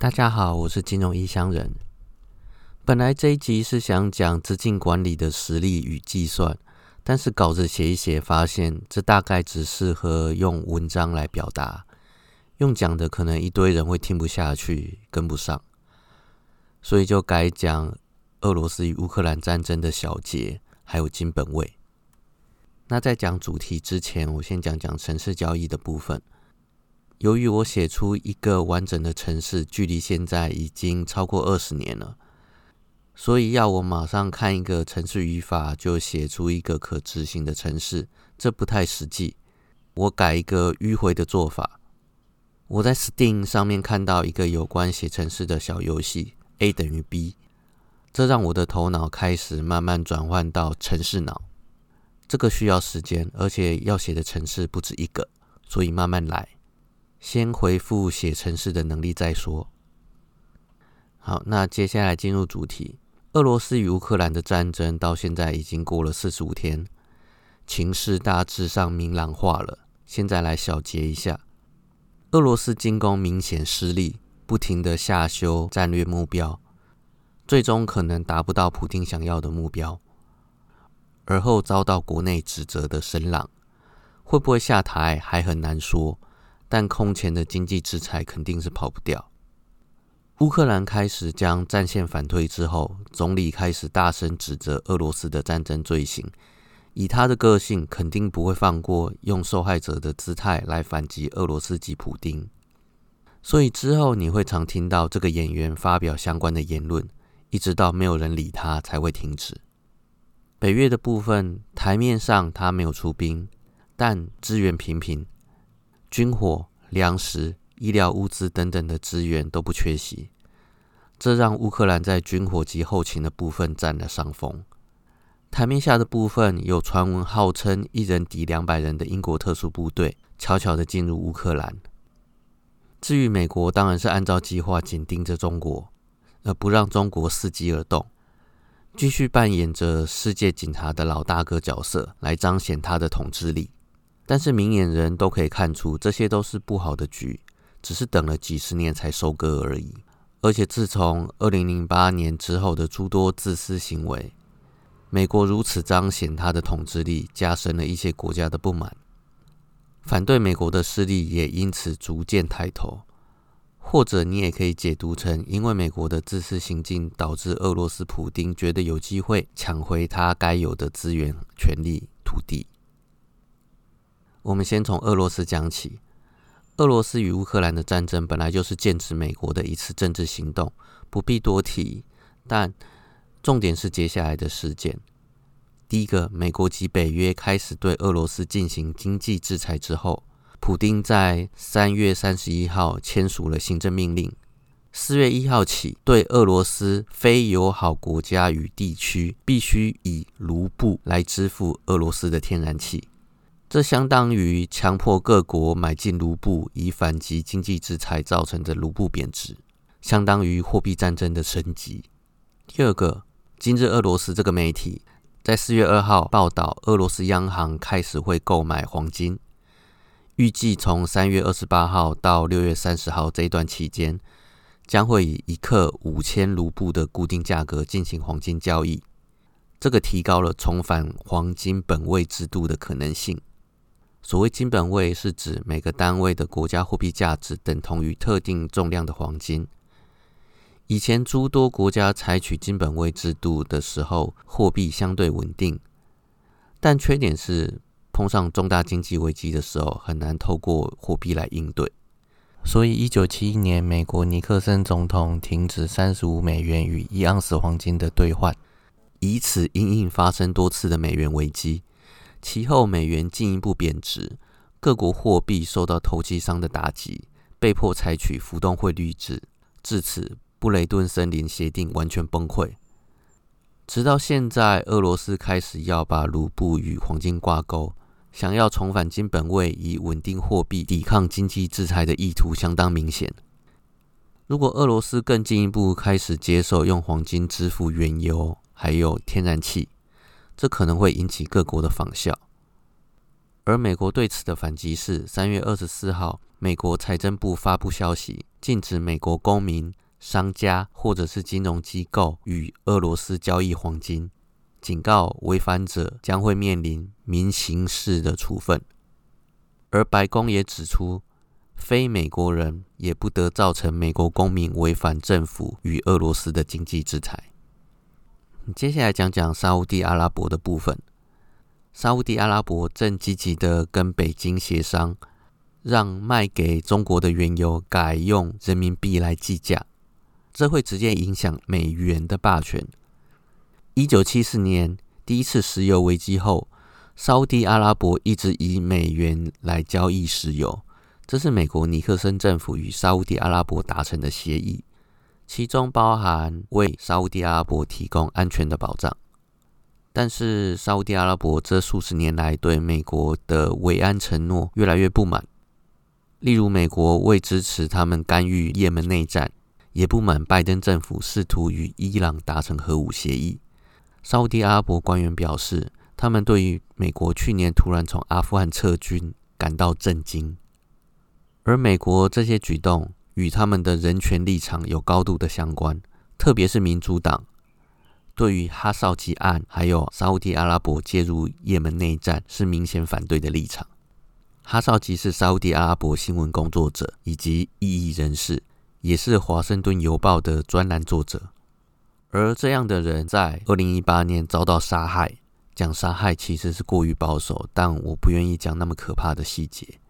大家好，我是金融异乡人。本来这一集是想讲资金管理的实例与计算，但是稿子写一写，发现这大概只适合用文章来表达，用讲的可能一堆人会听不下去，跟不上，所以就改讲俄罗斯与乌克兰战争的小节，还有金本位。那在讲主题之前，我先讲讲城市交易的部分。由于我写出一个完整的城市，距离现在已经超过二十年了，所以要我马上看一个城市语法就写出一个可执行的城市，这不太实际。我改一个迂回的做法。我在 Steam 上面看到一个有关写城市的小游戏，A 等于 B，这让我的头脑开始慢慢转换到城市脑。这个需要时间，而且要写的城市不止一个，所以慢慢来。先回复写程式的能力再说。好，那接下来进入主题。俄罗斯与乌克兰的战争到现在已经过了四十五天，情势大致上明朗化了。现在来小结一下：俄罗斯进攻明显失利，不停的下修战略目标，最终可能达不到普京想要的目标，而后遭到国内指责的声浪，会不会下台还很难说。但空前的经济制裁肯定是跑不掉。乌克兰开始将战线反推之后，总理开始大声指责俄罗斯的战争罪行。以他的个性，肯定不会放过用受害者的姿态来反击俄罗斯及普丁。所以之后你会常听到这个演员发表相关的言论，一直到没有人理他才会停止。北约的部分，台面上他没有出兵，但支援频频。军火、粮食、医疗物资等等的资源都不缺席，这让乌克兰在军火及后勤的部分占了上风。台面下的部分有传闻，号称一人敌两百人的英国特殊部队悄悄的进入乌克兰。至于美国，当然是按照计划紧盯着中国，而不让中国伺机而动，继续扮演着世界警察的老大哥角色，来彰显他的统治力。但是明眼人都可以看出，这些都是不好的局，只是等了几十年才收割而已。而且自从二零零八年之后的诸多自私行为，美国如此彰显他的统治力，加深了一些国家的不满，反对美国的势力也因此逐渐抬头。或者你也可以解读成，因为美国的自私行径，导致俄罗斯普丁觉得有机会抢回他该有的资源、权力、土地。我们先从俄罗斯讲起。俄罗斯与乌克兰的战争本来就是剑指美国的一次政治行动，不必多提。但重点是接下来的事件。第一个，美国及北约开始对俄罗斯进行经济制裁之后，普丁在三月三十一号签署了行政命令，四月一号起，对俄罗斯非友好国家与地区必须以卢布来支付俄罗斯的天然气。这相当于强迫各国买进卢布，以反击经济制裁造成的卢布贬值，相当于货币战争的升级。第二个，今日俄罗斯这个媒体在四月二号报道，俄罗斯央行开始会购买黄金，预计从三月二十八号到六月三十号这一段期间，将会以一克五千卢布的固定价格进行黄金交易，这个提高了重返黄金本位制度的可能性。所谓金本位，是指每个单位的国家货币价值等同于特定重量的黄金。以前诸多国家采取金本位制度的时候，货币相对稳定，但缺点是碰上重大经济危机的时候，很难透过货币来应对。所以，一九七一年，美国尼克森总统停止三十五美元与一盎司黄金的兑换，以此因应发生多次的美元危机。其后，美元进一步贬值，各国货币受到投机商的打击，被迫采取浮动汇率制。至此，布雷顿森林协定完全崩溃。直到现在，俄罗斯开始要把卢布与黄金挂钩，想要重返金本位，以稳定货币、抵抗经济制裁的意图相当明显。如果俄罗斯更进一步开始接受用黄金支付原油，还有天然气，这可能会引起各国的仿效，而美国对此的反击是：三月二十四号，美国财政部发布消息，禁止美国公民、商家或者是金融机构与俄罗斯交易黄金，警告违反者将会面临民刑事的处分。而白宫也指出，非美国人也不得造成美国公民违反政府与俄罗斯的经济制裁。接下来讲讲沙地阿拉伯的部分。沙地阿拉伯正积极的跟北京协商，让卖给中国的原油改用人民币来计价，这会直接影响美元的霸权。一九七四年第一次石油危机后，沙地阿拉伯一直以美元来交易石油，这是美国尼克森政府与沙地阿拉伯达成的协议，其中包含为沙地阿拉伯提供安全的保障。但是，沙地阿拉伯这数十年来对美国的维安承诺越来越不满。例如，美国未支持他们干预也门内战，也不满拜登政府试图与伊朗达成核武协议。沙地阿拉伯官员表示，他们对于美国去年突然从阿富汗撤军感到震惊。而美国这些举动与他们的人权立场有高度的相关，特别是民主党。对于哈绍吉案，还有沙地阿拉伯介入也门内战，是明显反对的立场。哈绍吉是沙地阿拉伯新闻工作者以及异议人士，也是《华盛顿邮报》的专栏作者。而这样的人在二零一八年遭到杀害，讲杀害其实是过于保守，但我不愿意讲那么可怕的细节。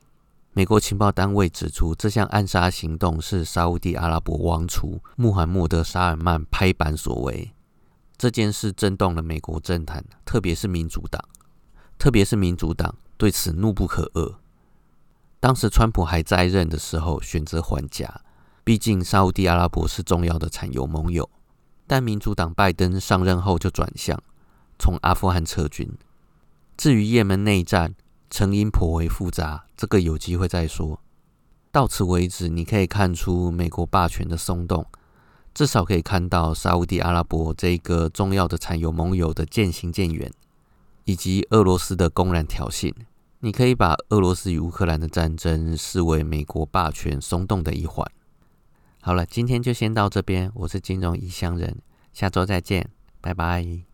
美国情报单位指出，这项暗杀行动是沙地阿拉伯王储穆罕默德·沙尔曼拍板所为。这件事震动了美国政坛，特别是民主党，特别是民主党对此怒不可遏。当时川普还在任的时候，选择还价，毕竟沙地阿拉伯是重要的产油盟友。但民主党拜登上任后就转向，从阿富汗撤军。至于也门内战，成因颇为复杂，这个有机会再说。到此为止，你可以看出美国霸权的松动。至少可以看到沙地阿拉伯这个重要的产油盟友的渐行渐远，以及俄罗斯的公然挑衅。你可以把俄罗斯与乌克兰的战争视为美国霸权松动的一环。好了，今天就先到这边。我是金融异乡人，下周再见，拜拜。